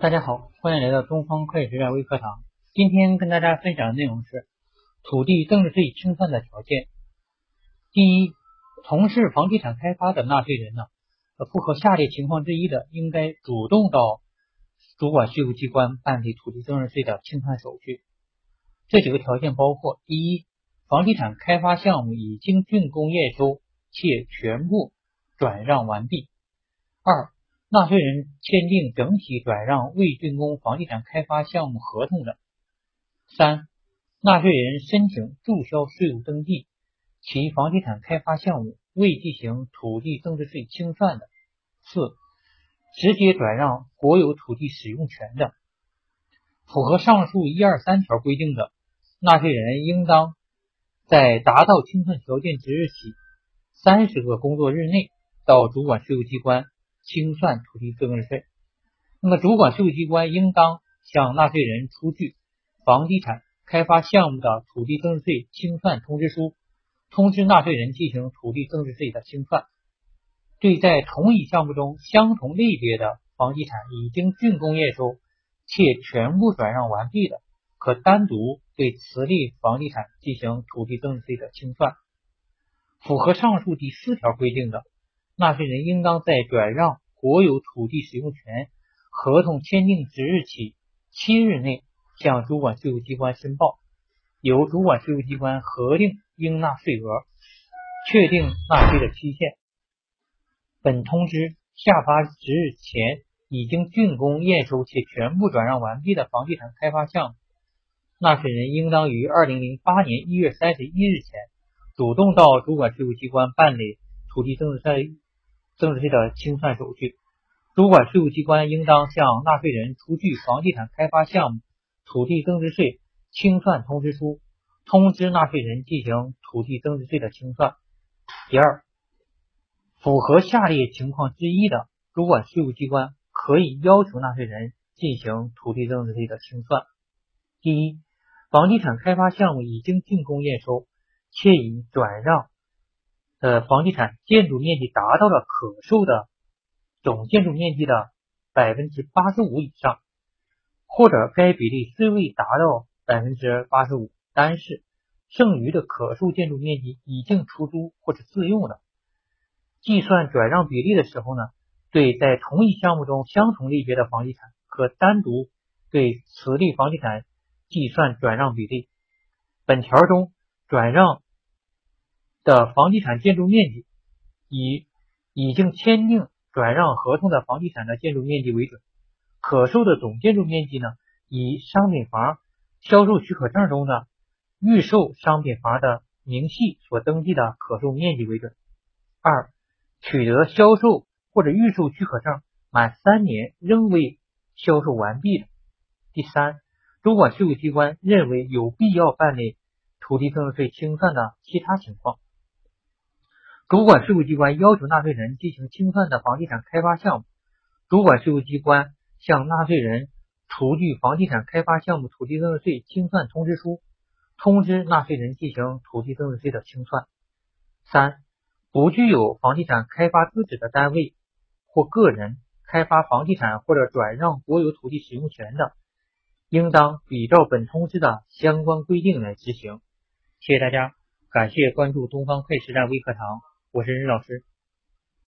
大家好，欢迎来到东方会计学院微课堂。今天跟大家分享的内容是土地增值税清算的条件。第一，从事房地产开发的纳税人呢，符合下列情况之一的，应该主动到主管税务机关办理土地增值税的清算手续。这几个条件包括：第一，房地产开发项目已经竣工验收且全部转让完毕；二，纳税人签订整体转让未竣工房地产开发项目合同的；三，纳税人申请注销税务登记，其房地产开发项目未进行土地增值税清算的；四，直接转让国有土地使用权的。符合上述一二三条规定的，纳税人应当在达到清算条件之日起三十个工作日内到主管税务机关。清算土地增值税，那么主管税务机关应当向纳税人出具房地产开发项目的土地增值税清算通知书，通知纳税人进行土地增值税的清算。对在同一项目中相同类别的房地产已经竣工验收且全部转让完毕的，可单独对此类房地产进行土地增值税的清算。符合上述第四条规定的。纳税人应当在转让国有土地使用权合同签订之日起七日内向主管税务机关申报，由主管税务机关核定应纳税额，确定纳税的期限。本通知下发之日前已经竣工验收且全部转让完毕的房地产开发项目，纳税人应当于二零零八年一月三十一日前主动到主管税务机关办理土地增值税。增值税的清算手续，主管税务机关应当向纳税人出具房地产开发项目土地增值税清算通知书，通知纳税人进行土地增值税的清算。第二，符合下列情况之一的，主管税务机关可以要求纳税人进行土地增值税的清算：第一，房地产开发项目已经竣工验收，且已转让。的房地产建筑面积达到了可售的总建筑面积的百分之八十五以上，或者该比例虽未达到百分之八十五，但是剩余的可售建筑面积已经出租或者自用了。计算转让比例的时候呢，对在同一项目中相同类别的房地产，可单独对此类房地产计算转让比例。本条中转让。的房地产建筑面积以已经签订转让合同的房地产的建筑面积为准，可售的总建筑面积呢，以商品房销售许可证中的预售商品房的明细所登记的可售面积为准。二、取得销售或者预售许可证满三年仍未销售完毕的。第三，主管税务机关认为有必要办理土地增值税清算的其他情况。主管税务机关要求纳税人进行清算的房地产开发项目，主管税务机关向纳税人出具房地产开发项目土地增值税清算通知书，通知纳税人进行土地增值税的清算。三、不具有房地产开发资质的单位或个人开发房地产或者转让国有土地使用权的，应当比照本通知的相关规定来执行。谢谢大家，感谢关注东方快时代微课堂。我是任老师。